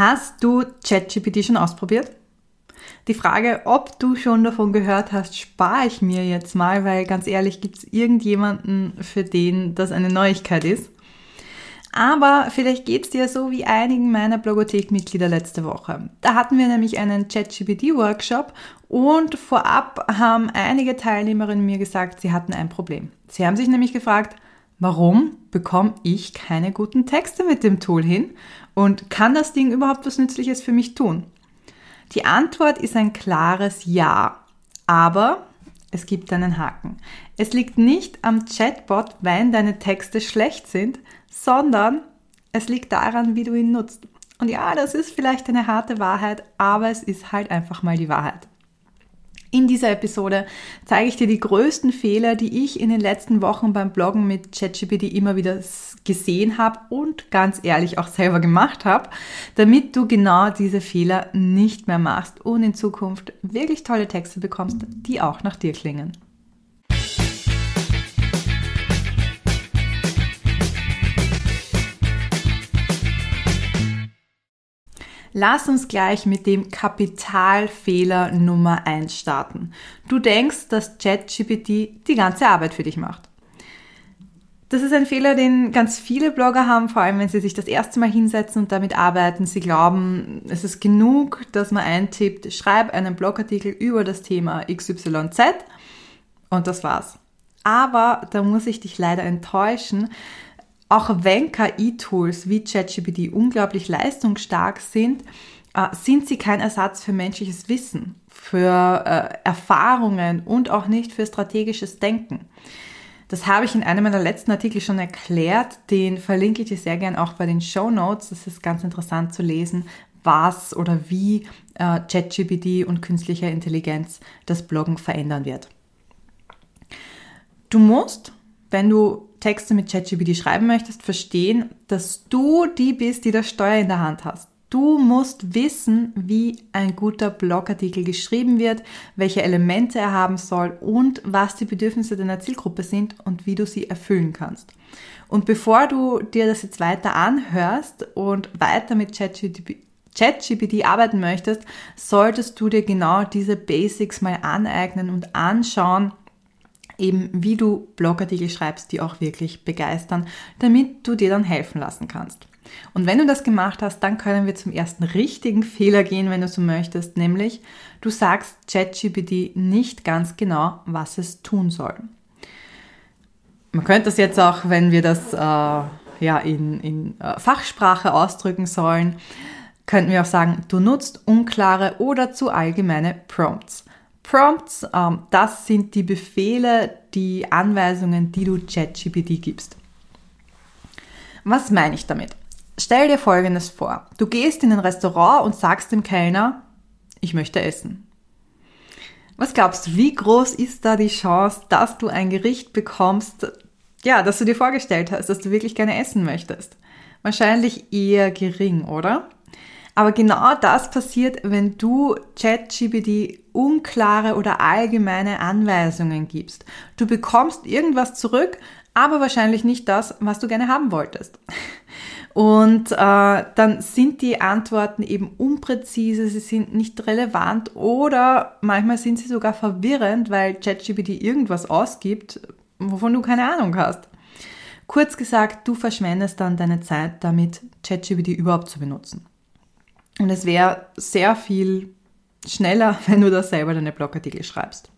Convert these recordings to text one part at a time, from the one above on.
Hast du ChatGPT schon ausprobiert? Die Frage, ob du schon davon gehört hast, spare ich mir jetzt mal, weil ganz ehrlich, gibt es irgendjemanden, für den das eine Neuigkeit ist? Aber vielleicht geht es dir so wie einigen meiner Blogothek-Mitglieder letzte Woche. Da hatten wir nämlich einen ChatGPT-Workshop und vorab haben einige Teilnehmerinnen mir gesagt, sie hatten ein Problem. Sie haben sich nämlich gefragt, warum bekomme ich keine guten Texte mit dem Tool hin und kann das Ding überhaupt was Nützliches für mich tun? Die Antwort ist ein klares Ja. Aber es gibt einen Haken. Es liegt nicht am Chatbot, wenn deine Texte schlecht sind, sondern es liegt daran, wie du ihn nutzt. Und ja, das ist vielleicht eine harte Wahrheit, aber es ist halt einfach mal die Wahrheit. In dieser Episode zeige ich dir die größten Fehler, die ich in den letzten Wochen beim Bloggen mit ChatGPT immer wieder gesehen habe und ganz ehrlich auch selber gemacht habe, damit du genau diese Fehler nicht mehr machst und in Zukunft wirklich tolle Texte bekommst, die auch nach dir klingen. Lass uns gleich mit dem Kapitalfehler Nummer eins starten. Du denkst, dass ChatGPT die ganze Arbeit für dich macht. Das ist ein Fehler, den ganz viele Blogger haben, vor allem wenn sie sich das erste Mal hinsetzen und damit arbeiten. Sie glauben, es ist genug, dass man eintippt, schreib einen Blogartikel über das Thema XYZ und das war's. Aber da muss ich dich leider enttäuschen. Auch wenn KI-Tools wie ChatGPT unglaublich leistungsstark sind, äh, sind sie kein Ersatz für menschliches Wissen, für äh, Erfahrungen und auch nicht für strategisches Denken. Das habe ich in einem meiner letzten Artikel schon erklärt. Den verlinke ich dir sehr gern auch bei den Show Notes. Das ist ganz interessant zu lesen, was oder wie äh, ChatGPT und künstliche Intelligenz das Bloggen verändern wird. Du musst, wenn du Texte mit ChatGPT schreiben möchtest, verstehen, dass du die bist, die das Steuer in der Hand hast. Du musst wissen, wie ein guter Blogartikel geschrieben wird, welche Elemente er haben soll und was die Bedürfnisse deiner Zielgruppe sind und wie du sie erfüllen kannst. Und bevor du dir das jetzt weiter anhörst und weiter mit ChatGPT arbeiten möchtest, solltest du dir genau diese Basics mal aneignen und anschauen, eben wie du Blogartikel schreibst, die auch wirklich begeistern, damit du dir dann helfen lassen kannst. Und wenn du das gemacht hast, dann können wir zum ersten richtigen Fehler gehen, wenn du so möchtest, nämlich du sagst ChatGPT nicht ganz genau, was es tun soll. Man könnte das jetzt auch, wenn wir das äh, ja, in, in äh, Fachsprache ausdrücken sollen, könnten wir auch sagen, du nutzt unklare oder zu allgemeine Prompts. Prompts, ähm, das sind die Befehle, die Anweisungen, die du ChatGPT gibst. Was meine ich damit? Stell dir Folgendes vor. Du gehst in ein Restaurant und sagst dem Kellner, ich möchte essen. Was glaubst du, wie groß ist da die Chance, dass du ein Gericht bekommst, ja, das du dir vorgestellt hast, dass du wirklich gerne essen möchtest? Wahrscheinlich eher gering, oder? Aber genau das passiert, wenn du ChatGPT unklare oder allgemeine Anweisungen gibst. Du bekommst irgendwas zurück, aber wahrscheinlich nicht das, was du gerne haben wolltest. Und äh, dann sind die Antworten eben unpräzise, sie sind nicht relevant oder manchmal sind sie sogar verwirrend, weil ChatGPT irgendwas ausgibt, wovon du keine Ahnung hast. Kurz gesagt, du verschwendest dann deine Zeit damit, ChatGPT überhaupt zu benutzen. Und es wäre sehr viel schneller, wenn du da selber deine Blogartikel schreibst.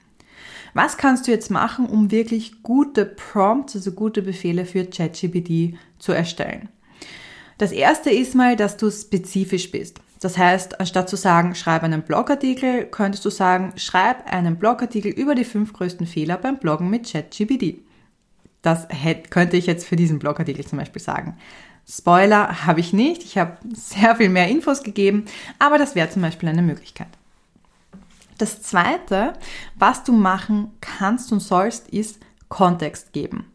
Was kannst du jetzt machen, um wirklich gute Prompts, also gute Befehle für ChatGPT zu erstellen? Das erste ist mal, dass du spezifisch bist. Das heißt, anstatt zu sagen, schreib einen Blogartikel, könntest du sagen, schreib einen Blogartikel über die fünf größten Fehler beim Bloggen mit ChatGPT. Das hätte, könnte ich jetzt für diesen Blogartikel zum Beispiel sagen. Spoiler habe ich nicht. Ich habe sehr viel mehr Infos gegeben, aber das wäre zum Beispiel eine Möglichkeit. Das zweite, was du machen kannst und sollst, ist Kontext geben.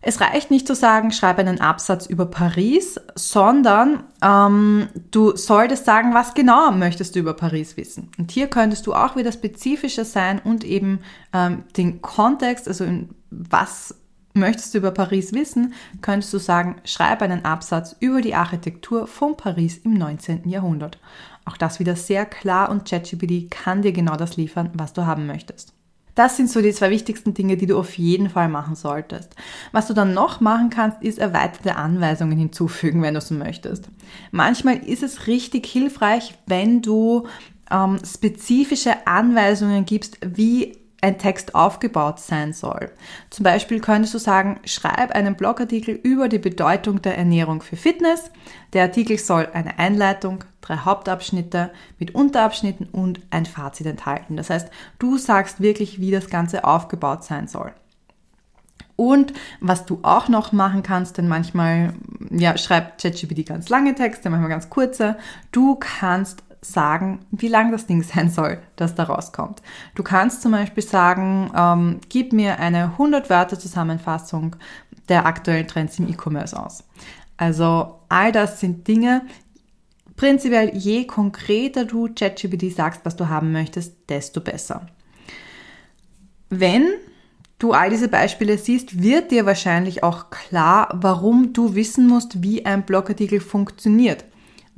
Es reicht nicht zu sagen, schreibe einen Absatz über Paris, sondern ähm, du solltest sagen, was genau möchtest du über Paris wissen. Und hier könntest du auch wieder spezifischer sein und eben ähm, den Kontext, also in was Möchtest du über Paris wissen, könntest du sagen, schreib einen Absatz über die Architektur von Paris im 19. Jahrhundert. Auch das wieder sehr klar und ChatGPT kann dir genau das liefern, was du haben möchtest. Das sind so die zwei wichtigsten Dinge, die du auf jeden Fall machen solltest. Was du dann noch machen kannst, ist erweiterte Anweisungen hinzufügen, wenn du es möchtest. Manchmal ist es richtig hilfreich, wenn du ähm, spezifische Anweisungen gibst, wie ein Text aufgebaut sein soll. Zum Beispiel könntest du sagen, schreib einen Blogartikel über die Bedeutung der Ernährung für Fitness. Der Artikel soll eine Einleitung, drei Hauptabschnitte mit Unterabschnitten und ein Fazit enthalten. Das heißt, du sagst wirklich, wie das Ganze aufgebaut sein soll. Und was du auch noch machen kannst, denn manchmal ja, schreibt ChatGPT ganz lange Texte, manchmal ganz kurze. Du kannst sagen, wie lang das Ding sein soll, das da rauskommt. Du kannst zum Beispiel sagen, ähm, gib mir eine 100 Wörter Zusammenfassung der aktuellen Trends im E-Commerce aus. Also all das sind Dinge, prinzipiell je konkreter du ChatGPT sagst, was du haben möchtest, desto besser. Wenn du all diese Beispiele siehst, wird dir wahrscheinlich auch klar, warum du wissen musst, wie ein Blogartikel funktioniert.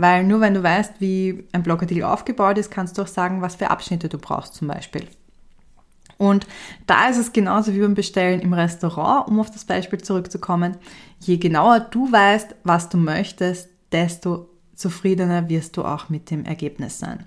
Weil nur wenn du weißt, wie ein Blogartikel aufgebaut ist, kannst du auch sagen, was für Abschnitte du brauchst zum Beispiel. Und da ist es genauso wie beim Bestellen im Restaurant, um auf das Beispiel zurückzukommen. Je genauer du weißt, was du möchtest, desto zufriedener wirst du auch mit dem Ergebnis sein.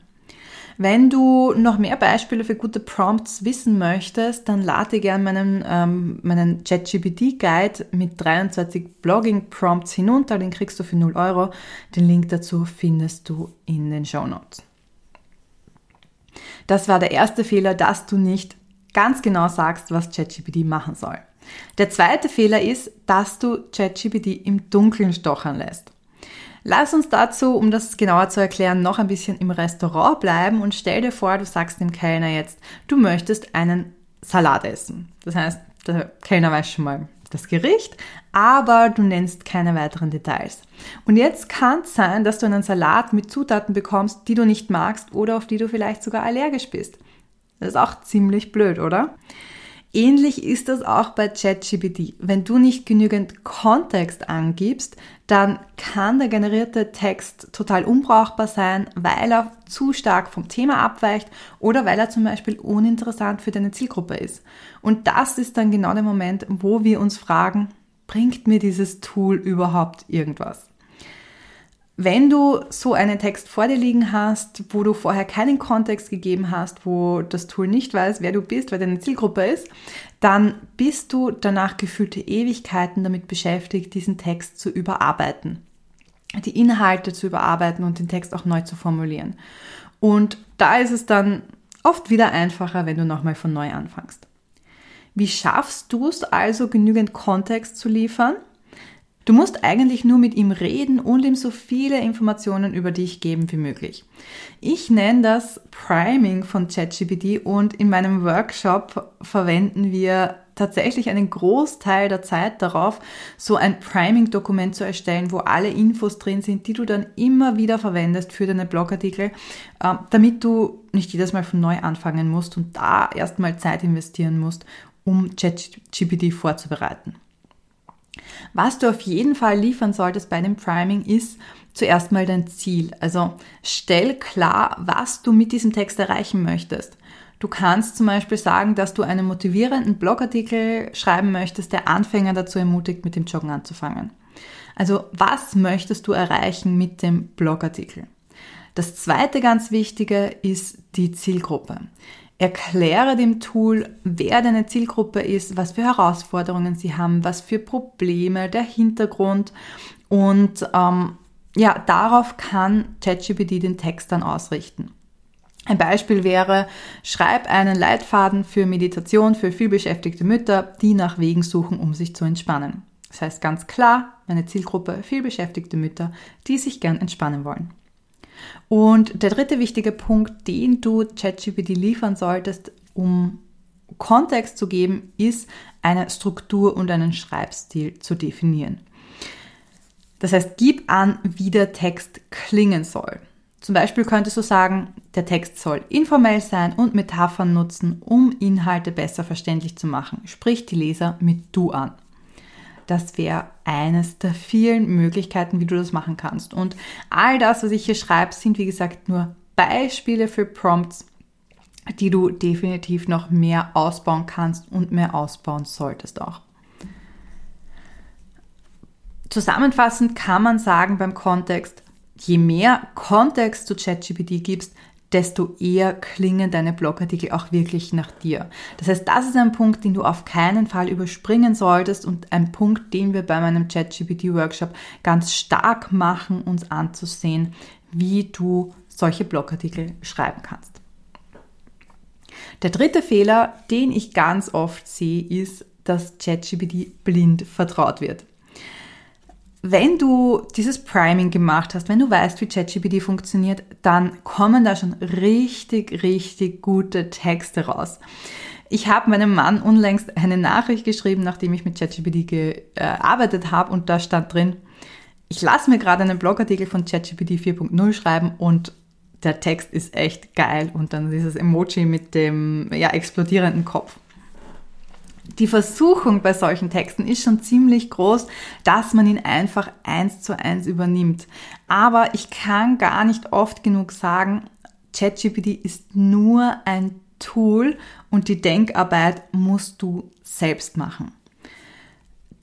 Wenn du noch mehr Beispiele für gute Prompts wissen möchtest, dann lade dir gerne meinen, ähm, meinen ChatGPT-Guide mit 23 Blogging-Prompts hinunter. Den kriegst du für 0 Euro. Den Link dazu findest du in den Show Notes. Das war der erste Fehler, dass du nicht ganz genau sagst, was ChatGPT machen soll. Der zweite Fehler ist, dass du ChatGPT im Dunkeln stochern lässt. Lass uns dazu, um das genauer zu erklären, noch ein bisschen im Restaurant bleiben und stell dir vor, du sagst dem Kellner jetzt, du möchtest einen Salat essen. Das heißt, der Kellner weiß schon mal das Gericht, aber du nennst keine weiteren Details. Und jetzt kann es sein, dass du einen Salat mit Zutaten bekommst, die du nicht magst oder auf die du vielleicht sogar allergisch bist. Das ist auch ziemlich blöd, oder? Ähnlich ist das auch bei ChatGPT. Wenn du nicht genügend Kontext angibst, dann kann der generierte Text total unbrauchbar sein, weil er zu stark vom Thema abweicht oder weil er zum Beispiel uninteressant für deine Zielgruppe ist. Und das ist dann genau der Moment, wo wir uns fragen, bringt mir dieses Tool überhaupt irgendwas? Wenn du so einen Text vor dir liegen hast, wo du vorher keinen Kontext gegeben hast, wo das Tool nicht weiß, wer du bist, wer deine Zielgruppe ist, dann bist du danach gefühlte Ewigkeiten damit beschäftigt, diesen Text zu überarbeiten, die Inhalte zu überarbeiten und den Text auch neu zu formulieren. Und da ist es dann oft wieder einfacher, wenn du nochmal von neu anfängst. Wie schaffst du es also, genügend Kontext zu liefern? Du musst eigentlich nur mit ihm reden und ihm so viele Informationen über dich geben wie möglich. Ich nenne das Priming von ChatGPT und in meinem Workshop verwenden wir tatsächlich einen Großteil der Zeit darauf, so ein Priming-Dokument zu erstellen, wo alle Infos drin sind, die du dann immer wieder verwendest für deine Blogartikel, ähm, damit du nicht jedes Mal von neu anfangen musst und da erstmal Zeit investieren musst, um ChatGPT vorzubereiten. Was du auf jeden Fall liefern solltest bei dem Priming ist zuerst mal dein Ziel. Also stell klar, was du mit diesem Text erreichen möchtest. Du kannst zum Beispiel sagen, dass du einen motivierenden Blogartikel schreiben möchtest, der Anfänger dazu ermutigt, mit dem Joggen anzufangen. Also was möchtest du erreichen mit dem Blogartikel? Das zweite ganz wichtige ist die Zielgruppe. Erkläre dem Tool, wer deine Zielgruppe ist, was für Herausforderungen sie haben, was für Probleme, der Hintergrund und ähm, ja, darauf kann ChatGPT den Text dann ausrichten. Ein Beispiel wäre, schreib einen Leitfaden für Meditation für vielbeschäftigte Mütter, die nach Wegen suchen, um sich zu entspannen. Das heißt ganz klar, meine Zielgruppe vielbeschäftigte Mütter, die sich gern entspannen wollen. Und der dritte wichtige Punkt, den du ChatGPT liefern solltest, um Kontext zu geben, ist eine Struktur und einen Schreibstil zu definieren. Das heißt, gib an, wie der Text klingen soll. Zum Beispiel könntest du sagen, der Text soll informell sein und Metaphern nutzen, um Inhalte besser verständlich zu machen. Sprich die Leser mit du an. Das wäre eines der vielen Möglichkeiten, wie du das machen kannst. Und all das, was ich hier schreibe, sind wie gesagt nur Beispiele für Prompts, die du definitiv noch mehr ausbauen kannst und mehr ausbauen solltest auch. Zusammenfassend kann man sagen beim Kontext, je mehr Kontext du ChatGPT gibst, desto eher klingen deine Blogartikel auch wirklich nach dir. Das heißt, das ist ein Punkt, den du auf keinen Fall überspringen solltest und ein Punkt, den wir bei meinem ChatGPT-Workshop ganz stark machen, uns anzusehen, wie du solche Blogartikel schreiben kannst. Der dritte Fehler, den ich ganz oft sehe, ist, dass ChatGPT blind vertraut wird wenn du dieses Priming gemacht hast, wenn du weißt, wie ChatGPT funktioniert, dann kommen da schon richtig, richtig gute Texte raus. Ich habe meinem Mann unlängst eine Nachricht geschrieben, nachdem ich mit ChatGPT gearbeitet habe und da stand drin, ich lasse mir gerade einen Blogartikel von ChatGPT 4.0 schreiben und der Text ist echt geil und dann dieses Emoji mit dem ja, explodierenden Kopf die Versuchung bei solchen Texten ist schon ziemlich groß, dass man ihn einfach eins zu eins übernimmt. Aber ich kann gar nicht oft genug sagen, ChatGPT ist nur ein Tool und die Denkarbeit musst du selbst machen.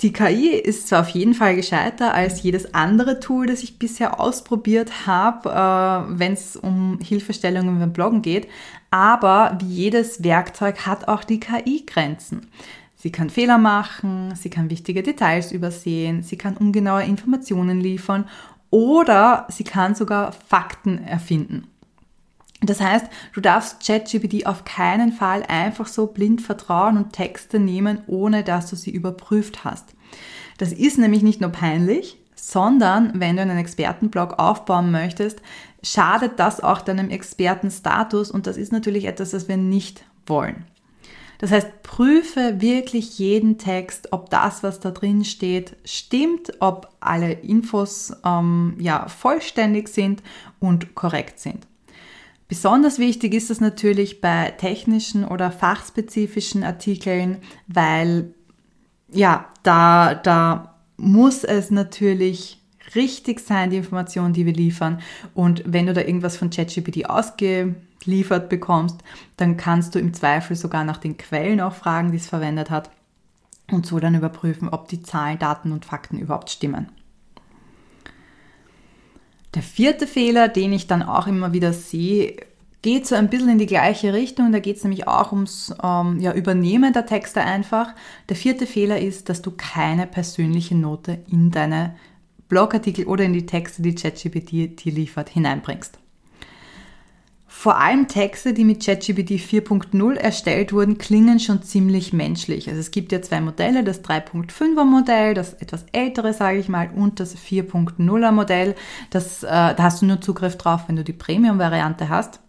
Die KI ist zwar auf jeden Fall gescheiter als jedes andere Tool, das ich bisher ausprobiert habe, äh, wenn es um Hilfestellungen beim Bloggen geht, aber wie jedes Werkzeug hat auch die KI Grenzen. Sie kann Fehler machen, sie kann wichtige Details übersehen, sie kann ungenaue Informationen liefern oder sie kann sogar Fakten erfinden. Das heißt, du darfst ChatGPT auf keinen Fall einfach so blind vertrauen und Texte nehmen, ohne dass du sie überprüft hast. Das ist nämlich nicht nur peinlich, sondern wenn du einen Expertenblog aufbauen möchtest, schadet das auch deinem Expertenstatus und das ist natürlich etwas, das wir nicht wollen. Das heißt, prüfe wirklich jeden Text, ob das, was da drin steht, stimmt, ob alle Infos ähm, ja, vollständig sind und korrekt sind. Besonders wichtig ist es natürlich bei technischen oder fachspezifischen Artikeln, weil ja, da, da muss es natürlich richtig sein, die Informationen, die wir liefern. Und wenn du da irgendwas von ChatGPT ausge liefert bekommst, dann kannst du im Zweifel sogar nach den Quellen auch fragen, die es verwendet hat und so dann überprüfen, ob die Zahlen, Daten und Fakten überhaupt stimmen. Der vierte Fehler, den ich dann auch immer wieder sehe, geht so ein bisschen in die gleiche Richtung. Da geht es nämlich auch ums ähm, ja, Übernehmen der Texte einfach. Der vierte Fehler ist, dass du keine persönliche Note in deine Blogartikel oder in die Texte, die ChatGPT dir liefert, hineinbringst. Vor allem Texte, die mit ChatGPT 4.0 erstellt wurden, klingen schon ziemlich menschlich. Also es gibt ja zwei Modelle, das 3.5er Modell, das etwas ältere, sage ich mal, und das 4.0er Modell. Das, äh, da hast du nur Zugriff drauf, wenn du die Premium-Variante hast.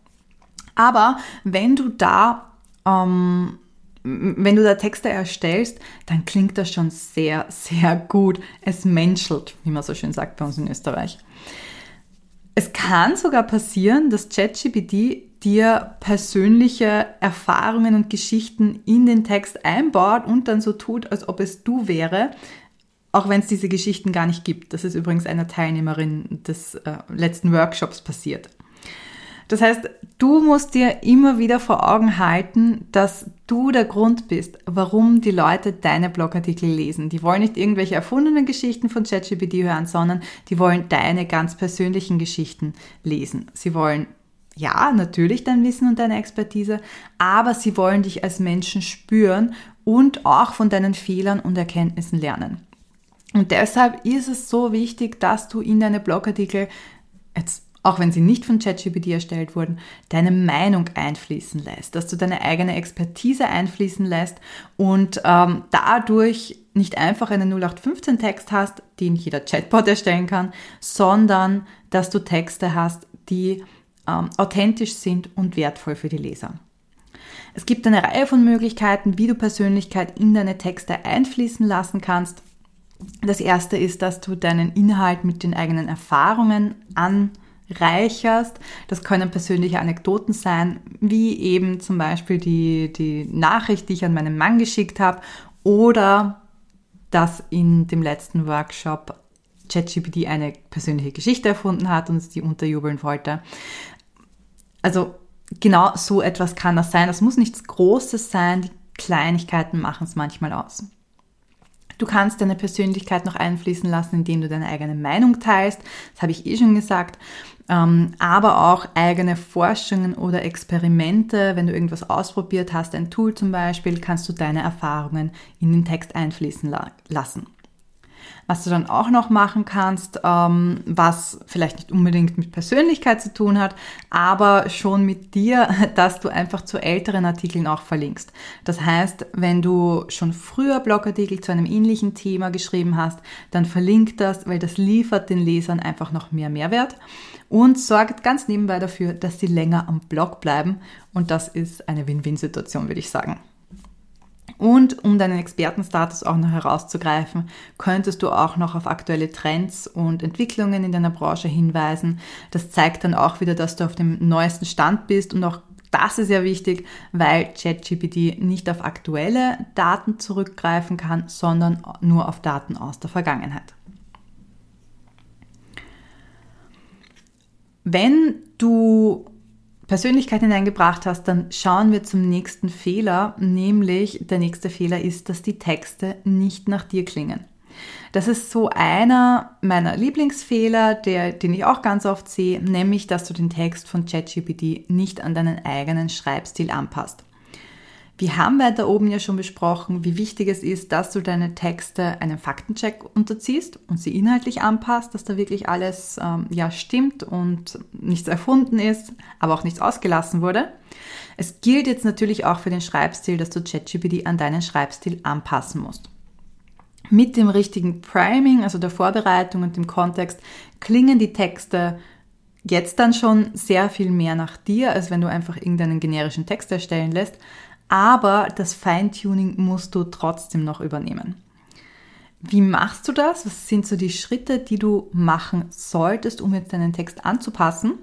Aber wenn du da ähm, wenn du da Texte erstellst, dann klingt das schon sehr, sehr gut. Es menschelt, wie man so schön sagt bei uns in Österreich. Es kann sogar passieren, dass ChatGPT dir persönliche Erfahrungen und Geschichten in den Text einbaut und dann so tut, als ob es du wäre, auch wenn es diese Geschichten gar nicht gibt. Das ist übrigens einer Teilnehmerin des äh, letzten Workshops passiert. Das heißt, du musst dir immer wieder vor Augen halten, dass du der Grund bist, warum die Leute deine Blogartikel lesen. Die wollen nicht irgendwelche erfundenen Geschichten von ChatGPT hören, sondern die wollen deine ganz persönlichen Geschichten lesen. Sie wollen ja, natürlich dein Wissen und deine Expertise, aber sie wollen dich als Menschen spüren und auch von deinen Fehlern und Erkenntnissen lernen. Und deshalb ist es so wichtig, dass du in deine Blogartikel jetzt auch wenn sie nicht von ChatGPT erstellt wurden, deine Meinung einfließen lässt, dass du deine eigene Expertise einfließen lässt und ähm, dadurch nicht einfach einen 0815-Text hast, den jeder Chatbot erstellen kann, sondern dass du Texte hast, die ähm, authentisch sind und wertvoll für die Leser. Es gibt eine Reihe von Möglichkeiten, wie du Persönlichkeit in deine Texte einfließen lassen kannst. Das erste ist, dass du deinen Inhalt mit den eigenen Erfahrungen an reicherst. Das können persönliche Anekdoten sein, wie eben zum Beispiel die, die Nachricht, die ich an meinen Mann geschickt habe oder dass in dem letzten Workshop ChatGPT eine persönliche Geschichte erfunden hat und die unterjubeln wollte. Also genau so etwas kann das sein. Das muss nichts Großes sein. Die Kleinigkeiten machen es manchmal aus. Du kannst deine Persönlichkeit noch einfließen lassen, indem du deine eigene Meinung teilst. Das habe ich eh schon gesagt. Ähm, aber auch eigene Forschungen oder Experimente. Wenn du irgendwas ausprobiert hast, ein Tool zum Beispiel, kannst du deine Erfahrungen in den Text einfließen lassen. Was du dann auch noch machen kannst, ähm, was vielleicht nicht unbedingt mit Persönlichkeit zu tun hat, aber schon mit dir, dass du einfach zu älteren Artikeln auch verlinkst. Das heißt, wenn du schon früher Blogartikel zu einem ähnlichen Thema geschrieben hast, dann verlink das, weil das liefert den Lesern einfach noch mehr Mehrwert und sorgt ganz nebenbei dafür, dass sie länger am Blog bleiben. Und das ist eine Win-Win-Situation, würde ich sagen. Und um deinen Expertenstatus auch noch herauszugreifen, könntest du auch noch auf aktuelle Trends und Entwicklungen in deiner Branche hinweisen. Das zeigt dann auch wieder, dass du auf dem neuesten Stand bist und auch das ist ja wichtig, weil ChatGPT nicht auf aktuelle Daten zurückgreifen kann, sondern nur auf Daten aus der Vergangenheit. Wenn du Persönlichkeit hineingebracht hast, dann schauen wir zum nächsten Fehler, nämlich der nächste Fehler ist, dass die Texte nicht nach dir klingen. Das ist so einer meiner Lieblingsfehler, der, den ich auch ganz oft sehe, nämlich, dass du den Text von ChatGPT nicht an deinen eigenen Schreibstil anpasst. Wir haben weiter oben ja schon besprochen, wie wichtig es ist, dass du deine Texte einem Faktencheck unterziehst und sie inhaltlich anpasst, dass da wirklich alles ähm, ja stimmt und nichts erfunden ist, aber auch nichts ausgelassen wurde. Es gilt jetzt natürlich auch für den Schreibstil, dass du ChatGPT an deinen Schreibstil anpassen musst. Mit dem richtigen Priming, also der Vorbereitung und dem Kontext, klingen die Texte jetzt dann schon sehr viel mehr nach dir, als wenn du einfach irgendeinen generischen Text erstellen lässt aber das Feintuning musst du trotzdem noch übernehmen. Wie machst du das? Was sind so die Schritte, die du machen solltest, um jetzt deinen Text anzupassen?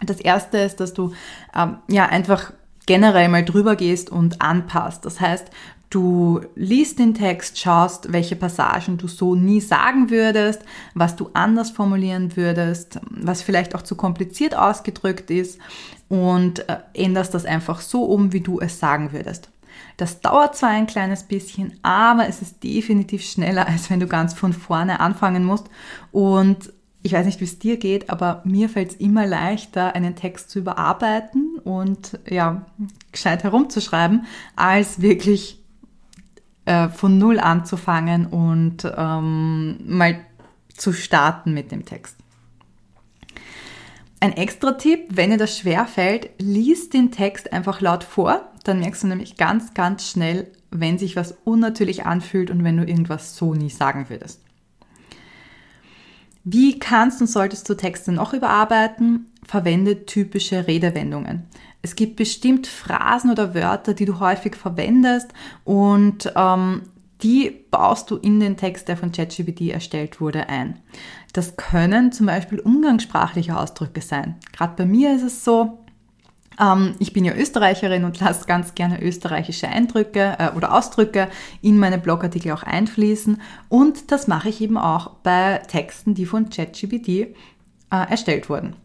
Das erste ist, dass du ähm, ja einfach generell mal drüber gehst und anpasst. Das heißt, Du liest den Text, schaust, welche Passagen du so nie sagen würdest, was du anders formulieren würdest, was vielleicht auch zu kompliziert ausgedrückt ist und äh, änderst das einfach so um, wie du es sagen würdest. Das dauert zwar ein kleines bisschen, aber es ist definitiv schneller, als wenn du ganz von vorne anfangen musst. Und ich weiß nicht, wie es dir geht, aber mir fällt es immer leichter, einen Text zu überarbeiten und ja, gescheit herumzuschreiben, als wirklich äh, von Null anzufangen und ähm, mal zu starten mit dem Text. Ein extra Tipp, wenn dir das schwer fällt, lies den Text einfach laut vor. Dann merkst du nämlich ganz, ganz schnell, wenn sich was unnatürlich anfühlt und wenn du irgendwas so nie sagen würdest. Wie kannst und solltest du Texte noch überarbeiten? Verwende typische Redewendungen. Es gibt bestimmt Phrasen oder Wörter, die du häufig verwendest und ähm, die baust du in den Text, der von ChatGPT erstellt wurde, ein. Das können zum Beispiel umgangssprachliche Ausdrücke sein. Gerade bei mir ist es so, ähm, ich bin ja Österreicherin und lasse ganz gerne österreichische Eindrücke äh, oder Ausdrücke in meine Blogartikel auch einfließen. Und das mache ich eben auch bei Texten, die von ChatGPT äh, erstellt wurden.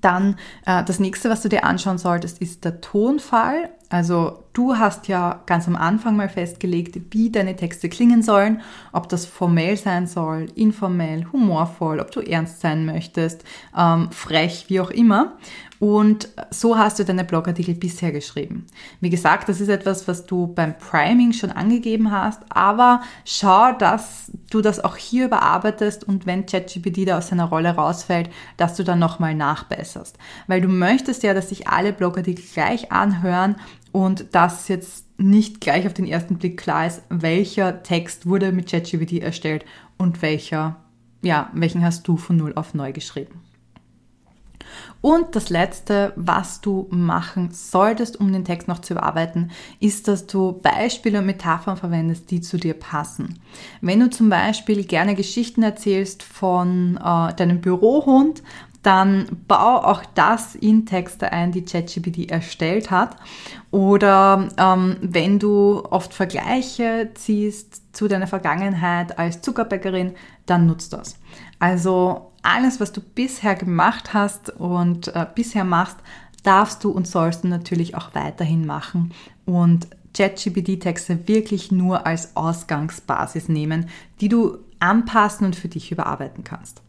Dann äh, das nächste, was du dir anschauen solltest, ist der Tonfall. Also du hast ja ganz am Anfang mal festgelegt, wie deine Texte klingen sollen, ob das formell sein soll, informell, humorvoll, ob du ernst sein möchtest, ähm, frech, wie auch immer. Und so hast du deine Blogartikel bisher geschrieben. Wie gesagt, das ist etwas, was du beim Priming schon angegeben hast, aber schau, dass du das auch hier überarbeitest und wenn ChatGPT da aus seiner Rolle rausfällt, dass du dann nochmal nachbesserst. Weil du möchtest ja, dass sich alle Blogartikel gleich anhören und dass jetzt nicht gleich auf den ersten Blick klar ist, welcher Text wurde mit ChatGPT erstellt und welcher, ja, welchen hast du von null auf neu geschrieben. Und das Letzte, was du machen solltest, um den Text noch zu überarbeiten, ist, dass du Beispiele und Metaphern verwendest, die zu dir passen. Wenn du zum Beispiel gerne Geschichten erzählst von äh, deinem Bürohund, dann bau auch das in Texte ein, die ChatGPT erstellt hat. Oder ähm, wenn du oft Vergleiche ziehst zu deiner Vergangenheit als Zuckerbäckerin, dann nutzt das. Also alles, was du bisher gemacht hast und äh, bisher machst, darfst du und sollst du natürlich auch weiterhin machen und ChatGPT-Texte wirklich nur als Ausgangsbasis nehmen, die du anpassen und für dich überarbeiten kannst.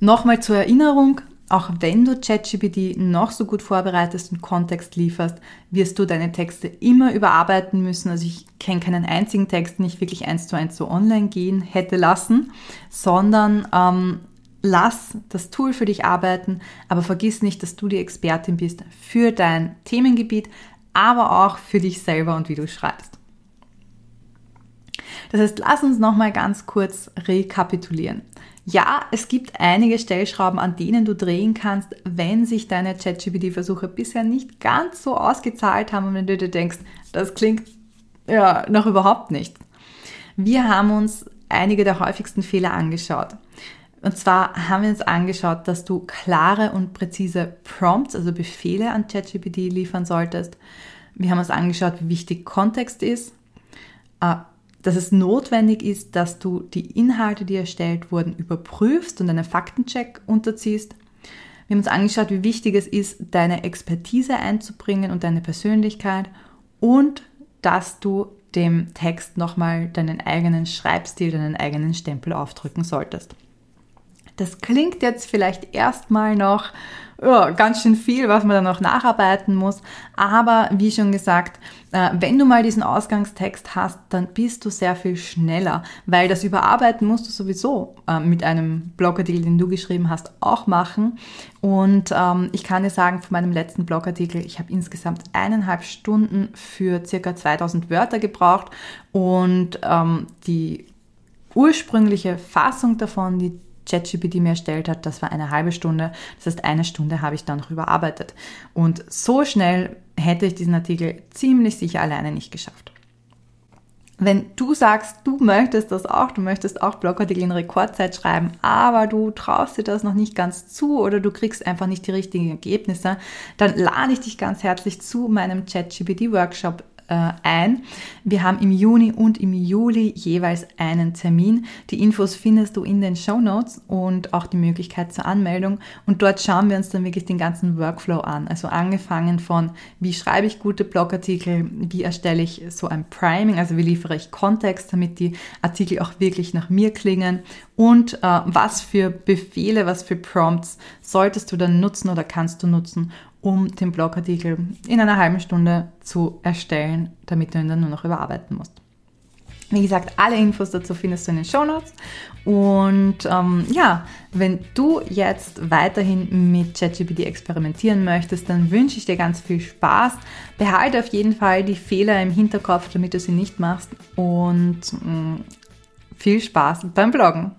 Nochmal zur Erinnerung, auch wenn du ChatGPT noch so gut vorbereitest und Kontext lieferst, wirst du deine Texte immer überarbeiten müssen. Also ich kenne keinen einzigen Text, den ich wirklich eins zu eins so online gehen hätte lassen, sondern ähm, lass das Tool für dich arbeiten, aber vergiss nicht, dass du die Expertin bist für dein Themengebiet, aber auch für dich selber und wie du schreibst. Das heißt, lass uns nochmal ganz kurz rekapitulieren. Ja, es gibt einige Stellschrauben, an denen du drehen kannst, wenn sich deine ChatGPT-Versuche bisher nicht ganz so ausgezahlt haben und wenn du dir denkst, das klingt ja noch überhaupt nicht. Wir haben uns einige der häufigsten Fehler angeschaut. Und zwar haben wir uns angeschaut, dass du klare und präzise Prompts, also Befehle an ChatGPT liefern solltest. Wir haben uns angeschaut, wie wichtig Kontext ist, äh, dass es notwendig ist, dass du die Inhalte, die erstellt wurden, überprüfst und einen Faktencheck unterziehst. Wir haben uns angeschaut, wie wichtig es ist, deine Expertise einzubringen und deine Persönlichkeit und dass du dem Text nochmal deinen eigenen Schreibstil, deinen eigenen Stempel aufdrücken solltest. Das klingt jetzt vielleicht erstmal noch ja, ganz schön viel, was man dann noch nacharbeiten muss. Aber wie schon gesagt, äh, wenn du mal diesen Ausgangstext hast, dann bist du sehr viel schneller, weil das Überarbeiten musst du sowieso äh, mit einem Blogartikel, den du geschrieben hast, auch machen. Und ähm, ich kann dir sagen, von meinem letzten Blogartikel, ich habe insgesamt eineinhalb Stunden für circa 2000 Wörter gebraucht und ähm, die ursprüngliche Fassung davon, die ChatGPT mir erstellt hat, das war eine halbe Stunde. Das heißt, eine Stunde habe ich dann noch überarbeitet. Und so schnell hätte ich diesen Artikel ziemlich sicher alleine nicht geschafft. Wenn du sagst, du möchtest das auch, du möchtest auch Blogartikel in Rekordzeit schreiben, aber du traust dir das noch nicht ganz zu oder du kriegst einfach nicht die richtigen Ergebnisse, dann lade ich dich ganz herzlich zu meinem ChatGPT-Workshop äh, ein. Wir haben im Juni und im Juli jeweils einen Termin. Die Infos findest du in den Show Notes und auch die Möglichkeit zur Anmeldung. Und dort schauen wir uns dann wirklich den ganzen Workflow an. Also angefangen von, wie schreibe ich gute Blogartikel, wie erstelle ich so ein Priming, also wie liefere ich Kontext, damit die Artikel auch wirklich nach mir klingen und äh, was für Befehle, was für Prompts solltest du dann nutzen oder kannst du nutzen, um den Blogartikel in einer halben Stunde zu erstellen, damit du ihn dann nur noch überarbeiten musst. Wie gesagt, alle Infos dazu findest du in den Show Notes. Und ähm, ja, wenn du jetzt weiterhin mit ChatGPT experimentieren möchtest, dann wünsche ich dir ganz viel Spaß. Behalte auf jeden Fall die Fehler im Hinterkopf, damit du sie nicht machst. Und mh, mm, viel Spaß beim Bloggen.